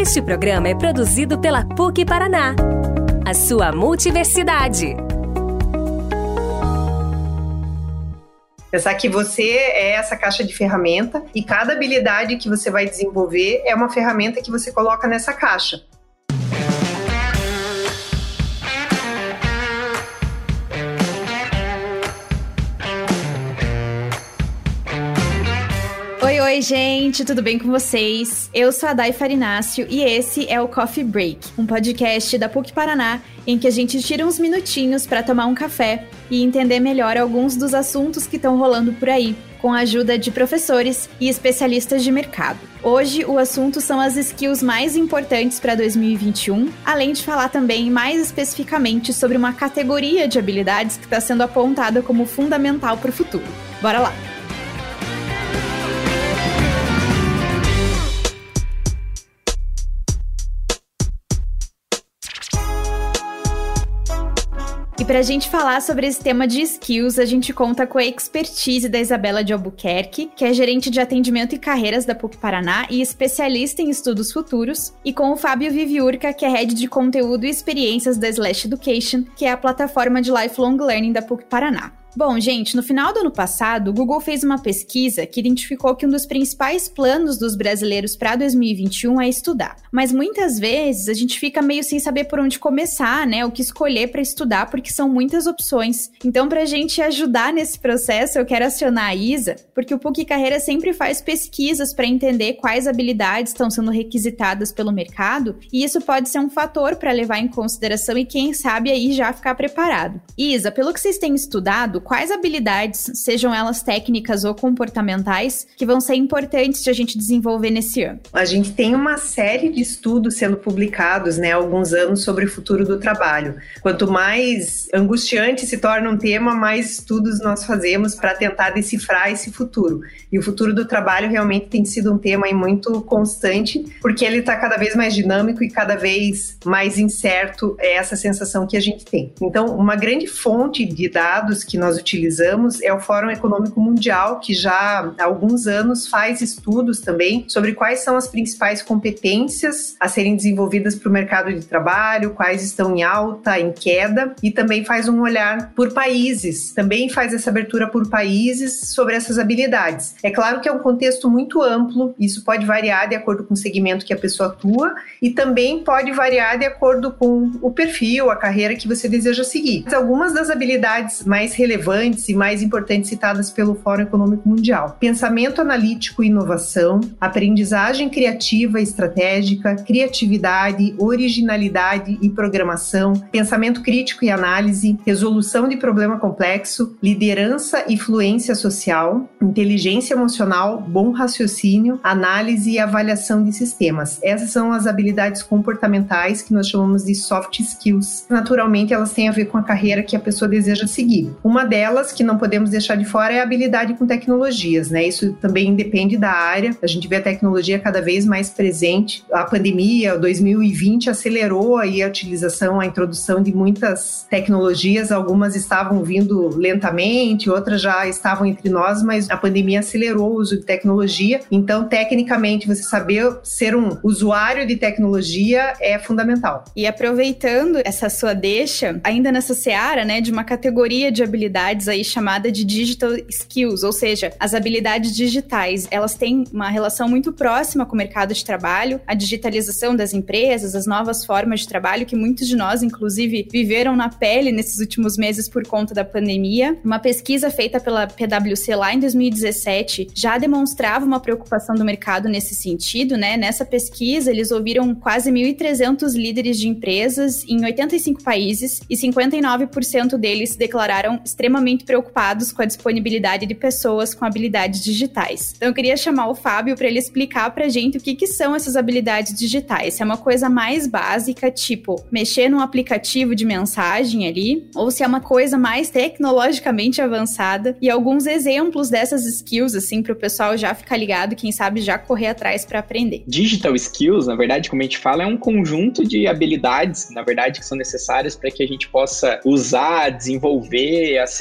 Este programa é produzido pela PUC Paraná, a sua multiversidade. Pensar que você é essa caixa de ferramenta e cada habilidade que você vai desenvolver é uma ferramenta que você coloca nessa caixa. Oi, gente, tudo bem com vocês? Eu sou a Dai Farinácio e esse é o Coffee Break, um podcast da PUC Paraná em que a gente tira uns minutinhos para tomar um café e entender melhor alguns dos assuntos que estão rolando por aí, com a ajuda de professores e especialistas de mercado. Hoje, o assunto são as skills mais importantes para 2021, além de falar também mais especificamente sobre uma categoria de habilidades que está sendo apontada como fundamental para o futuro. Bora lá! E para a gente falar sobre esse tema de skills, a gente conta com a expertise da Isabela de Albuquerque, que é gerente de atendimento e carreiras da PUC Paraná e especialista em estudos futuros, e com o Fábio Viviurca, que é head de conteúdo e experiências da Slash Education, que é a plataforma de lifelong learning da PUC Paraná. Bom, gente, no final do ano passado, o Google fez uma pesquisa que identificou que um dos principais planos dos brasileiros para 2021 é estudar. Mas muitas vezes a gente fica meio sem saber por onde começar, né? O que escolher para estudar, porque são muitas opções. Então, para a gente ajudar nesse processo, eu quero acionar a Isa, porque o PUC Carreira sempre faz pesquisas para entender quais habilidades estão sendo requisitadas pelo mercado, e isso pode ser um fator para levar em consideração e quem sabe aí já ficar preparado. Isa, pelo que vocês têm estudado, quais habilidades, sejam elas técnicas ou comportamentais, que vão ser importantes de a gente desenvolver nesse ano? A gente tem uma série de estudos sendo publicados, né, há alguns anos sobre o futuro do trabalho. Quanto mais angustiante se torna um tema, mais estudos nós fazemos para tentar decifrar esse futuro. E o futuro do trabalho realmente tem sido um tema muito constante, porque ele está cada vez mais dinâmico e cada vez mais incerto, é essa sensação que a gente tem. Então, uma grande fonte de dados que nós nós utilizamos é o Fórum Econômico Mundial, que já há alguns anos faz estudos também sobre quais são as principais competências a serem desenvolvidas para o mercado de trabalho, quais estão em alta, em queda, e também faz um olhar por países, também faz essa abertura por países sobre essas habilidades. É claro que é um contexto muito amplo, isso pode variar de acordo com o segmento que a pessoa atua e também pode variar de acordo com o perfil, a carreira que você deseja seguir. Algumas das habilidades mais relevantes relevantes e mais importantes citadas pelo Fórum Econômico Mundial: pensamento analítico e inovação, aprendizagem criativa e estratégica, criatividade, originalidade e programação, pensamento crítico e análise, resolução de problema complexo, liderança e fluência social, inteligência emocional, bom raciocínio, análise e avaliação de sistemas. Essas são as habilidades comportamentais que nós chamamos de soft skills. Naturalmente, elas têm a ver com a carreira que a pessoa deseja seguir. Uma delas, que não podemos deixar de fora, é a habilidade com tecnologias, né? Isso também depende da área. A gente vê a tecnologia cada vez mais presente. A pandemia, 2020, acelerou aí a utilização, a introdução de muitas tecnologias. Algumas estavam vindo lentamente, outras já estavam entre nós, mas a pandemia acelerou o uso de tecnologia. Então, tecnicamente, você saber ser um usuário de tecnologia é fundamental. E aproveitando essa sua deixa, ainda nessa seara, né, de uma categoria de habilidades habilidades aí chamada de digital skills, ou seja, as habilidades digitais. Elas têm uma relação muito próxima com o mercado de trabalho, a digitalização das empresas, as novas formas de trabalho que muitos de nós, inclusive, viveram na pele nesses últimos meses por conta da pandemia. Uma pesquisa feita pela PwC lá em 2017 já demonstrava uma preocupação do mercado nesse sentido, né? Nessa pesquisa, eles ouviram quase 1.300 líderes de empresas em 85 países e 59% deles declararam extremamente extremamente preocupados com a disponibilidade de pessoas com habilidades digitais. Então eu queria chamar o Fábio para ele explicar para gente o que, que são essas habilidades digitais. Se é uma coisa mais básica, tipo mexer num aplicativo de mensagem ali, ou se é uma coisa mais tecnologicamente avançada e alguns exemplos dessas skills assim para o pessoal já ficar ligado, quem sabe já correr atrás para aprender. Digital skills, na verdade, como a gente fala, é um conjunto de habilidades, na verdade, que são necessárias para que a gente possa usar, desenvolver, acessar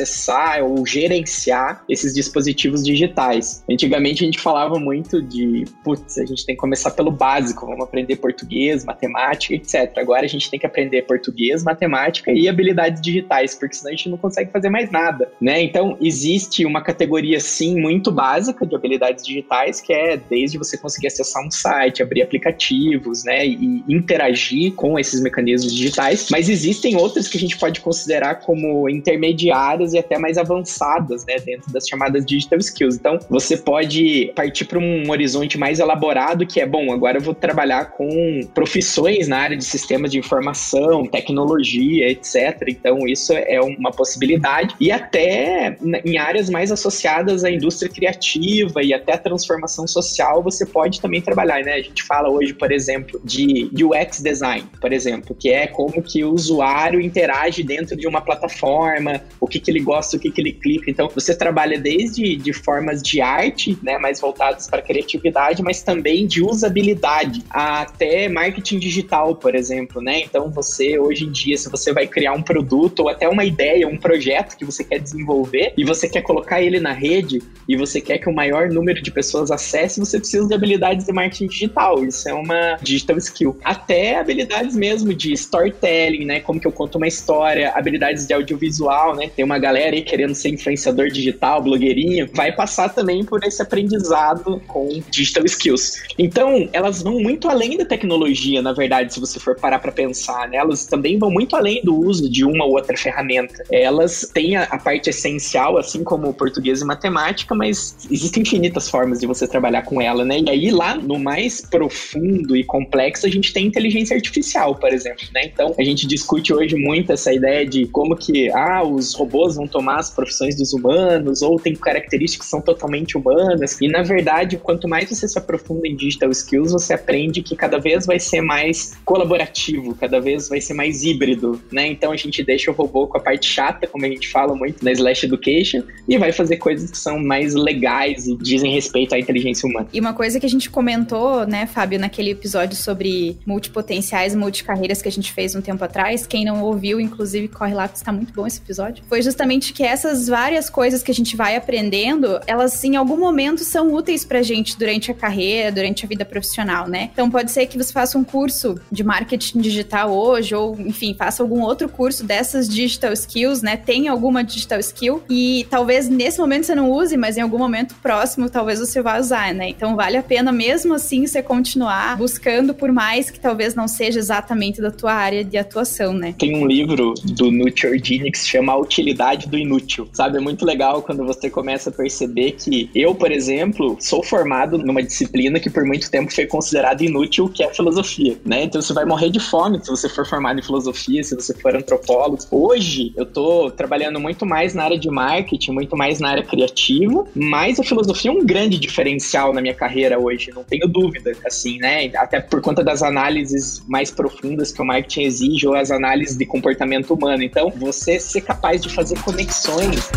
ou gerenciar esses dispositivos digitais. Antigamente a gente falava muito de, putz, a gente tem que começar pelo básico, vamos aprender português, matemática, etc. Agora a gente tem que aprender português, matemática e habilidades digitais, porque senão a gente não consegue fazer mais nada, né? Então existe uma categoria sim muito básica de habilidades digitais, que é desde você conseguir acessar um site, abrir aplicativos, né, e interagir com esses mecanismos digitais, mas existem outras que a gente pode considerar como intermediárias e até mais avançadas, né, dentro das chamadas digital skills. Então, você pode partir para um horizonte mais elaborado, que é, bom, agora eu vou trabalhar com profissões na área de sistemas de informação, tecnologia, etc. Então, isso é uma possibilidade. E até em áreas mais associadas à indústria criativa e até à transformação social, você pode também trabalhar, né? A gente fala hoje, por exemplo, de UX design, por exemplo, que é como que o usuário interage dentro de uma plataforma, o que, que ele gosta, o que, que ele clica. Então, você trabalha desde de formas de arte, né, mais voltadas para criatividade, mas também de usabilidade, até marketing digital, por exemplo, né? Então, você hoje em dia, se você vai criar um produto ou até uma ideia, um projeto que você quer desenvolver e você quer colocar ele na rede e você quer que o maior número de pessoas acesse, você precisa de habilidades de marketing digital. Isso é uma digital skill. Até habilidades mesmo de storytelling, né? Como que eu conto uma história, habilidades de audiovisual, né? Tem uma galera aí querendo ser influenciador digital, blogueirinho, vai passar também por esse aprendizado com digital skills. Então, elas vão muito além da tecnologia, na verdade, se você for parar para pensar, né? Elas também vão muito além do uso de uma ou outra ferramenta. Elas têm a, a parte essencial, assim como português e matemática, mas existem infinitas formas de você trabalhar com ela, né? E aí lá no mais profundo e complexo a gente tem inteligência artificial, por exemplo, né? Então a gente discute hoje muito essa ideia de como que ah, os robôs vão tomar as profissões dos humanos ou tem características que são totalmente humanas. E na verdade, quanto mais você se aprofunda em digital skills, você aprende que cada vez vai ser mais colaborativo, cada vez vai ser mais híbrido, né? Então a gente deixa o robô com a parte chata, como a gente fala muito na Slash Education, e vai fazer coisas que são mais legais e dizem respeito à inteligência humana. E uma coisa que a gente comentou, né, Fábio, naquele episódio sobre multipotenciais, multicarreiras que a gente fez um tempo atrás, quem não ouviu, inclusive, corre lá, porque está muito bom esse episódio, foi justamente que essas várias coisas que a gente vai aprendendo, elas em algum momento são úteis pra gente durante a carreira, durante a vida profissional, né? Então pode ser que você faça um curso de marketing digital hoje, ou enfim, faça algum outro curso dessas digital skills, né? Tem alguma digital skill e talvez nesse momento você não use, mas em algum momento próximo talvez você vá usar, né? Então vale a pena mesmo assim você continuar buscando por mais que talvez não seja exatamente da tua área de atuação, né? Tem um livro do Nut Ordini que se chama A Do Inútil. Sabe, é muito legal quando você começa a perceber que eu, por exemplo, sou formado numa disciplina que por muito tempo foi considerada inútil, que é a filosofia, né? Então você vai morrer de fome se você for formado em filosofia, se você for antropólogo. Hoje eu tô trabalhando muito mais na área de marketing, muito mais na área criativa, mas a filosofia é um grande diferencial na minha carreira hoje, não tenho dúvida, assim, né? Até por conta das análises mais profundas que o marketing exige ou as análises de comportamento humano. Então, você ser capaz de fazer conexões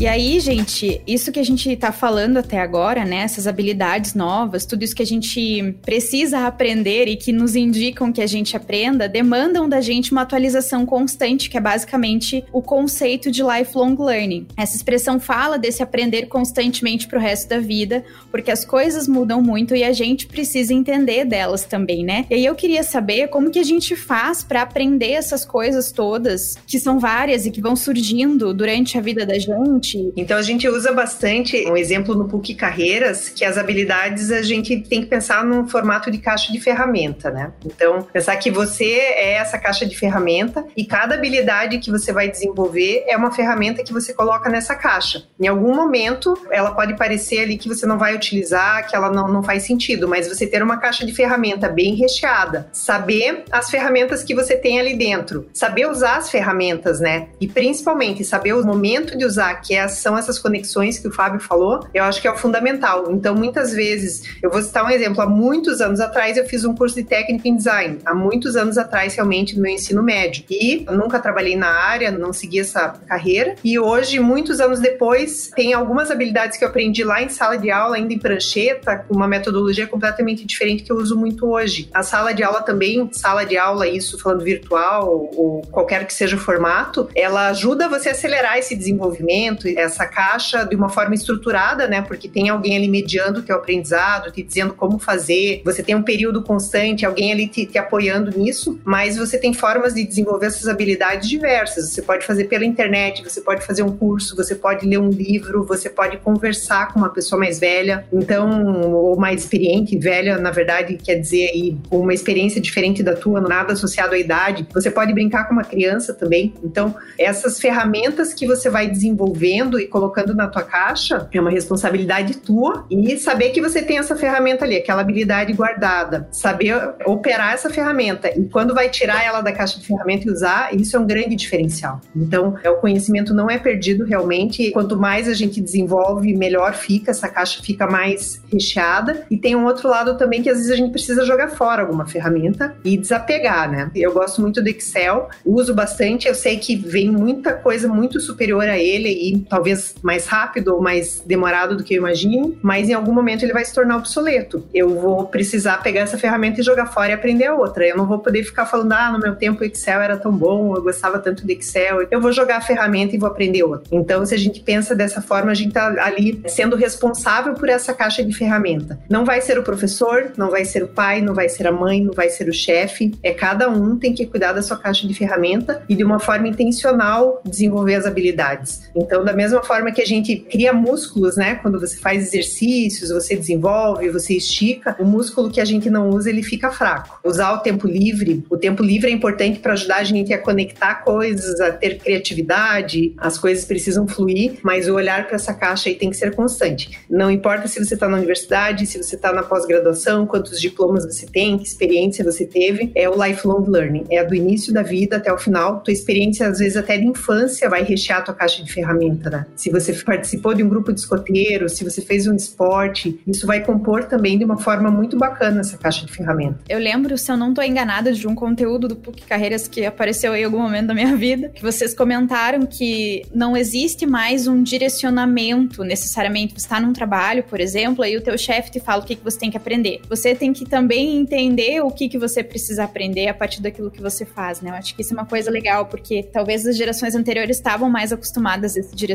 E aí, gente, isso que a gente tá falando até agora, né? Essas habilidades novas, tudo isso que a gente precisa aprender e que nos indicam que a gente aprenda, demandam da gente uma atualização constante, que é basicamente o conceito de lifelong learning. Essa expressão fala desse aprender constantemente pro resto da vida, porque as coisas mudam muito e a gente precisa entender delas também, né? E aí eu queria saber como que a gente faz para aprender essas coisas todas, que são várias e que vão surgindo durante a vida da gente Então a gente usa bastante um exemplo no PUC Carreiras, que as habilidades a gente tem que pensar no formato de caixa de ferramenta, né? Então, pensar que você é essa caixa de ferramenta e cada habilidade que você vai desenvolver é uma ferramenta que você coloca nessa caixa. Em algum momento, ela pode parecer ali que você não vai utilizar, que ela não, não faz sentido, mas você ter uma caixa de ferramenta bem recheada, saber as ferramentas que você tem ali dentro, saber usar as ferramentas, né? E principalmente saber o momento de usar, que é é, são essas conexões que o Fábio falou, eu acho que é o fundamental. Então, muitas vezes, eu vou citar um exemplo, há muitos anos atrás eu fiz um curso de técnico em design, há muitos anos atrás realmente no meu ensino médio, e nunca trabalhei na área, não segui essa carreira, e hoje, muitos anos depois, tem algumas habilidades que eu aprendi lá em sala de aula, ainda em prancheta, com uma metodologia completamente diferente que eu uso muito hoje. A sala de aula também, sala de aula, isso falando virtual ou qualquer que seja o formato, ela ajuda você a acelerar esse desenvolvimento, essa caixa de uma forma estruturada, né? Porque tem alguém ali mediando o teu aprendizado, te dizendo como fazer, você tem um período constante, alguém ali te, te apoiando nisso, mas você tem formas de desenvolver essas habilidades diversas. Você pode fazer pela internet, você pode fazer um curso, você pode ler um livro, você pode conversar com uma pessoa mais velha, então, ou mais experiente, velha, na verdade, quer dizer aí uma experiência diferente da tua, nada associado à idade. Você pode brincar com uma criança também. Então, essas ferramentas que você vai desenvolvendo e colocando na tua caixa é uma responsabilidade tua e saber que você tem essa ferramenta ali, aquela habilidade guardada, saber operar essa ferramenta e quando vai tirar ela da caixa de ferramenta e usar, isso é um grande diferencial. Então, é, o conhecimento não é perdido realmente. E quanto mais a gente desenvolve, melhor fica, essa caixa fica mais recheada. E tem um outro lado também que às vezes a gente precisa jogar fora alguma ferramenta e desapegar, né? Eu gosto muito do Excel, uso bastante, eu sei que vem muita coisa muito superior a ele e talvez mais rápido ou mais demorado do que eu imagino, mas em algum momento ele vai se tornar obsoleto. Eu vou precisar pegar essa ferramenta e jogar fora e aprender a outra. Eu não vou poder ficar falando, ah, no meu tempo o Excel era tão bom, eu gostava tanto do Excel. Eu vou jogar a ferramenta e vou aprender outra. Então, se a gente pensa dessa forma, a gente tá ali sendo responsável por essa caixa de ferramenta. Não vai ser o professor, não vai ser o pai, não vai ser a mãe, não vai ser o chefe. É cada um tem que cuidar da sua caixa de ferramenta e de uma forma intencional desenvolver as habilidades. Então, da mesma forma que a gente cria músculos, né? Quando você faz exercícios, você desenvolve, você estica, o músculo que a gente não usa, ele fica fraco. Usar o tempo livre, o tempo livre é importante para ajudar a gente a conectar coisas, a ter criatividade, as coisas precisam fluir, mas o olhar para essa caixa aí tem que ser constante. Não importa se você está na universidade, se você está na pós-graduação, quantos diplomas você tem, que experiência você teve, é o lifelong learning, é do início da vida até o final. Tua experiência, às vezes até de infância, vai rechear a tua caixa de ferramenta, Se você participou de um grupo de escoteiros, se você fez um esporte, isso vai compor também de uma forma muito bacana essa caixa de ferramenta. Eu lembro, se eu não estou enganada, de um conteúdo do PUC Carreiras que apareceu em algum momento da minha vida, que vocês comentaram que não existe mais um direcionamento necessariamente. Você está num trabalho, por exemplo, aí o teu chefe te fala o que, que você tem que aprender. Você tem que também entender o que, que você precisa aprender a partir daquilo que você faz, né? Eu acho que isso é uma coisa legal, porque talvez as gerações anteriores estavam mais acostumadas a esse direcionamento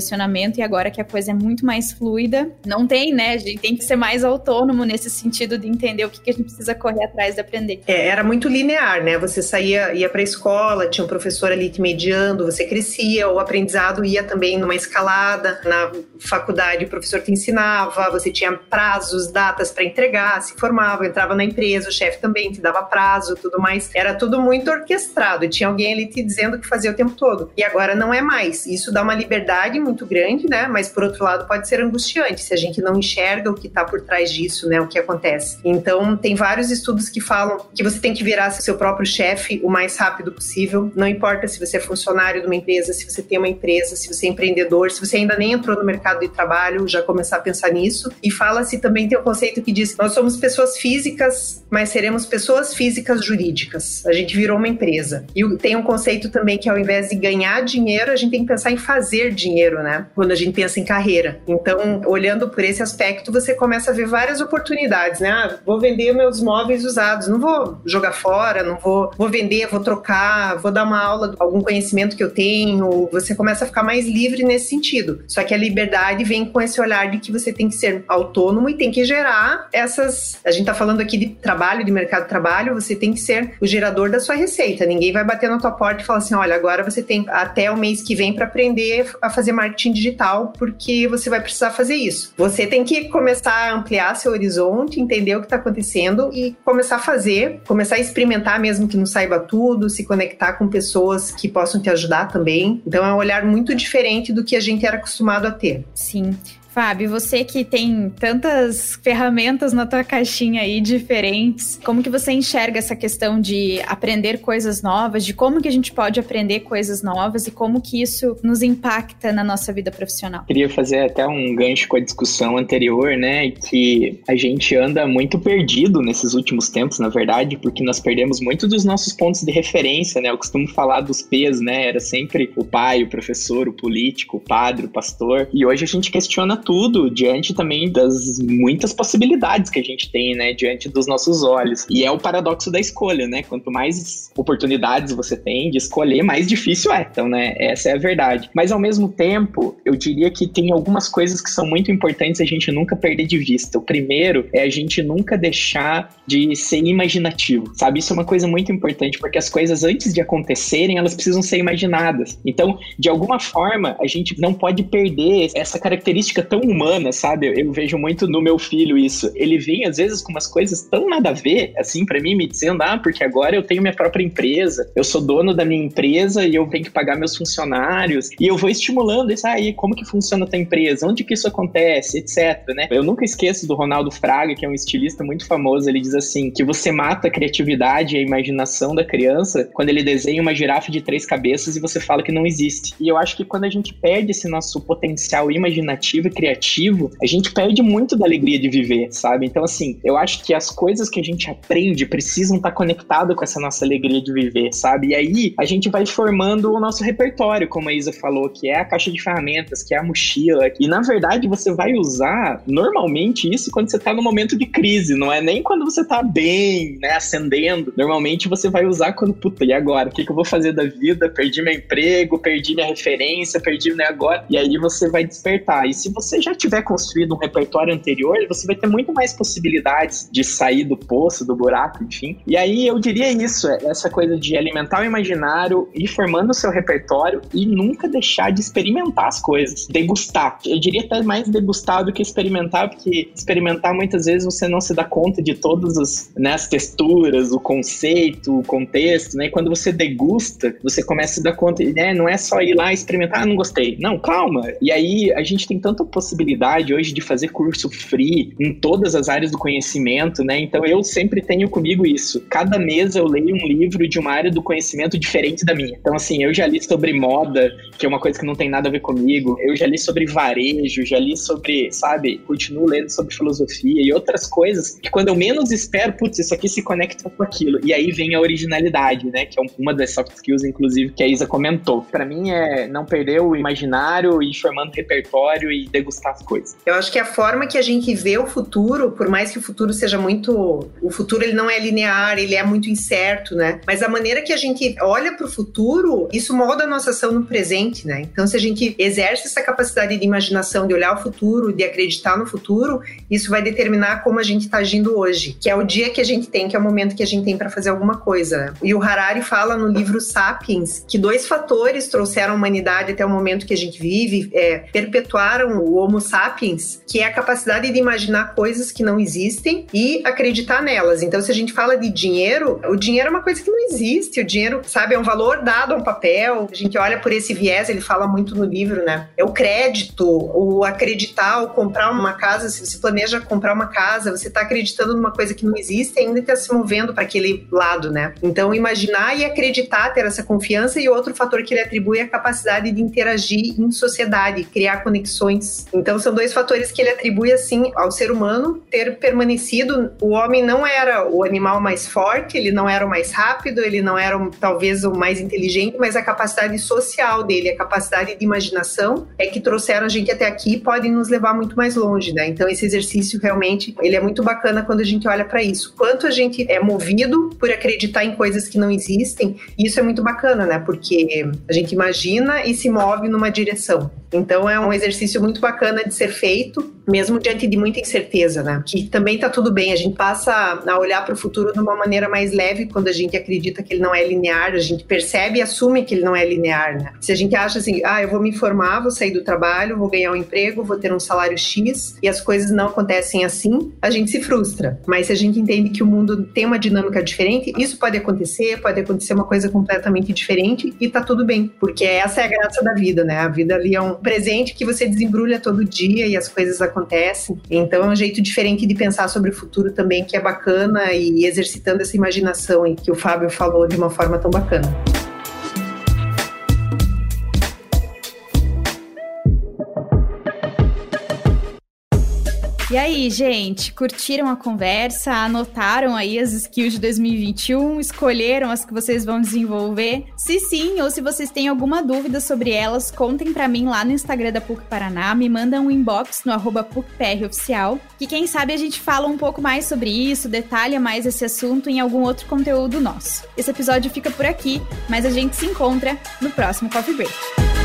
e agora que a coisa é muito mais fluida, não tem, né? A gente tem que ser mais autônomo nesse sentido de entender o que, que a gente precisa correr atrás de aprender. É, era muito linear, né? Você saía, ia para a escola, tinha um professor ali te mediando, você crescia, o aprendizado ia também numa escalada, na faculdade o professor te ensinava, você tinha prazos, datas para entregar, se formava, entrava na empresa, o chefe também te dava prazo, tudo mais. Era tudo muito orquestrado, tinha alguém ali te dizendo o que fazia o tempo todo. E agora não é mais. Isso dá uma liberdade muito grande, né? Mas por outro lado pode ser angustiante se a gente não enxerga o que está por trás disso, né? O que acontece. Então tem vários estudos que falam que você tem que virar seu próprio chefe o mais rápido possível. Não importa se você é funcionário de uma empresa, se você tem uma empresa, se você é empreendedor, se você ainda nem entrou no mercado de trabalho, já começar a pensar nisso. E fala-se também tem um conceito que diz: nós somos pessoas físicas, mas seremos pessoas físicas jurídicas. A gente virou uma empresa. E tem um conceito também que ao invés de ganhar dinheiro, a gente tem que pensar em fazer dinheiro, né? Quando a gente pensa em carreira. Então, olhando por esse aspecto, você começa a ver várias oportunidades, né? Ah, vou vender meus móveis usados, não vou jogar fora, não vou, vou vender, vou trocar, vou dar uma aula algum conhecimento que eu tenho. Você começa a ficar mais livre nesse sentido. Só que a liberdade vem com esse olhar de que você tem que ser autônomo e tem que gerar essas. A gente tá falando aqui de trabalho, de mercado de trabalho, você tem que ser o gerador da sua receita. Ninguém vai bater na tua porta e falar assim: olha, agora você tem até o mês que vem para aprender a fazer marketing digital, porque você vai precisar fazer isso. Você tem que começar a ampliar seu horizonte, entender o que está acontecendo e começar a fazer, começar a experimentar mesmo que não saiba tudo, se conectar com pessoas que possam te ajudar também. Então é um olhar muito diferente do que a gente era acostumado a ter. Sim. Fábio, você que tem tantas ferramentas na tua caixinha aí diferentes, como que você enxerga essa questão de aprender coisas novas, de como que a gente pode aprender coisas novas e como que isso nos impacta na nossa vida profissional? Queria fazer até um gancho com a discussão anterior, né, que a gente anda muito perdido nesses últimos tempos, na verdade, porque nós perdemos muito dos nossos pontos de referência, né? Eu costumo falar dos P's, né? Era sempre o pai, o professor, o político, o padre, o pastor. E hoje a gente questiona tudo diante também das muitas possibilidades que a gente tem, né? Diante dos nossos olhos. E é o paradoxo da escolha, né? Quanto mais oportunidades você tem de escolher, mais difícil é. Então, né? Essa é a verdade. Mas ao mesmo tempo, eu diria que tem algumas coisas que são muito importantes a gente nunca perder de vista. O primeiro é a gente nunca deixar de ser imaginativo, sabe? Isso é uma coisa muito importante, porque as coisas antes de acontecerem, elas precisam ser imaginadas. Então, de alguma forma, a gente não pode perder essa característica tão humana, sabe? Eu, vejo muito no meu filho isso. Ele vem às vezes com umas coisas tão nada a ver, assim, para mim, me dizendo, ah, porque agora eu tenho minha própria empresa, eu sou dono da minha empresa e eu tenho que pagar meus funcionários, e eu vou estimulando isso aí, como que funciona a tua empresa, onde que isso acontece, etc, né? Eu nunca esqueço do Ronaldo Fraga, que é um estilista muito famoso, ele diz assim, que você mata a criatividade e a imaginação da criança quando ele desenha uma girafa de três cabeças e você fala que não existe. E eu acho que quando a gente perde esse nosso potencial imaginativo e criativo, a gente perde muito da alegria de viver, sabe? Então, assim, eu acho que as coisas que a gente aprende precisam estar conectadas com essa nossa alegria de viver, sabe? E aí a gente vai formando o nosso repertório, como a Isa falou, que é a caixa de ferramentas, que é a mochila. E na verdade você vai usar normalmente isso quando você tá no momento de crise, não é nem quando você tá bem, né, ascendendo. Normalmente você vai usar quando, puta, e agora? O que, que eu vou fazer da vida? Perdi meu emprego, perdi minha referência, perdi, né, agora. E aí você vai despertar. E se você já tiver construído um repertório anterior, você vai ter muito mais possibilidades de sair do poço, do buraco, enfim. E aí eu diria isso, é essa coisa de alimentar o imaginário, ir formando o seu repertório e nunca deixar de experimentar as coisas, degustar. Eu diria até mais degustar do que experimentar, porque experimentar muitas vezes você não se dá conta de todas as, né, as texturas, o conceito, o contexto, né? E quando você degusta, você começa a se dar conta, né? Não é só ir lá e experimentar, ah, não gostei. Não, calma. E aí a gente tem tanta possibilidade hoje de fazer curso free em todas as áreas do conhecimento, né? Então eu sempre tenho comigo isso. Cada mês eu leio um livro de uma área do conhecimento diferente da minha. Então, assim, eu já li sobre moda, que é uma coisa que não tem nada a ver comigo. Eu já li sobre varejo, já li sobre, sabe, continuo lendo sobre filosofia e outras coisas que quando eu menos espero, putz, isso aqui se conecta com aquilo. E aí vem a originalidade, né? Que é uma das soft skills, inclusive, que a Isa comentou. Para mim é não perder o imaginário e formando repertório e as coisas. Eu acho que a forma que a gente vê o futuro, por mais que o futuro seja muito, o futuro ele não é linear, ele é muito incerto, né? Mas a maneira que a gente olha para o futuro, isso molda a nossa ação no presente, né? Então se a gente exerce essa capacidade de imaginação, de olhar o futuro, de acreditar no futuro, isso vai determinar como a gente está agindo hoje, que é o dia que a gente tem, que é o momento que a gente tem para fazer alguma coisa. E o Harari fala no livro Sapiens que dois fatores trouxeram a humanidade até o momento que a gente vive, é, perpetuaram o Homo sapiens, que é a capacidade de imaginar coisas que não existem e acreditar nelas. Então, se a gente fala de dinheiro, o dinheiro é uma coisa que não existe. O dinheiro, sabe, é um valor dado a um papel. A gente olha por esse viés, ele fala muito no livro, né? É o crédito, o acreditar, o comprar uma casa. Se você planeja comprar uma casa, você está acreditando numa coisa que não existe e ainda está se movendo para aquele lado, né? Então, imaginar e acreditar, ter essa confiança e outro fator que ele atribui é a capacidade de interagir em sociedade, criar conexões. Então, são dois fatores que ele atribui, assim, ao ser humano ter permanecido. O homem não era o animal mais forte, ele não era o mais rápido, ele não era talvez o mais inteligente, mas a capacidade social dele, a capacidade de imaginação é que trouxeram a gente até aqui e podem nos levar muito mais longe, né? Então, esse exercício realmente, ele é muito bacana quando a gente olha para isso. Quanto a gente é movido por acreditar em coisas que não existem, isso é muito bacana, né? Porque a gente imagina e se move numa direção. Então é um exercício muito bacana de ser feito mesmo diante de muita incerteza, né? Que também tá tudo bem, a gente passa a olhar para o futuro de uma maneira mais leve quando a gente acredita que ele não é linear, a gente percebe e assume que ele não é linear, né? Se a gente acha assim, ah, eu vou me formar, vou sair do trabalho, vou ganhar um emprego, vou ter um salário X e as coisas não acontecem assim, a gente se frustra. Mas se a gente entende que o mundo tem uma dinâmica diferente, isso pode acontecer, pode acontecer uma coisa completamente diferente e tá tudo bem, porque essa é a graça da vida, né? A vida ali é um presente que você desembrulha todo dia e as coisas acontecem. Então é um jeito diferente de pensar sobre o futuro também que é bacana e exercitando essa imaginação e que o Fábio falou de uma forma tão bacana. E aí, gente, curtiram a conversa? Anotaram aí as skills de 2021? Escolheram as que vocês vão desenvolver? Se sim, ou se vocês têm alguma dúvida sobre elas, contem para mim lá no Instagram da PUC Paraná, me mandam um inbox no arroba PUCPROficial, que quem sabe a gente fala um pouco mais sobre isso, detalha mais esse assunto em algum outro conteúdo nosso. Esse episódio fica por aqui, mas a gente se encontra no próximo Coffee Break.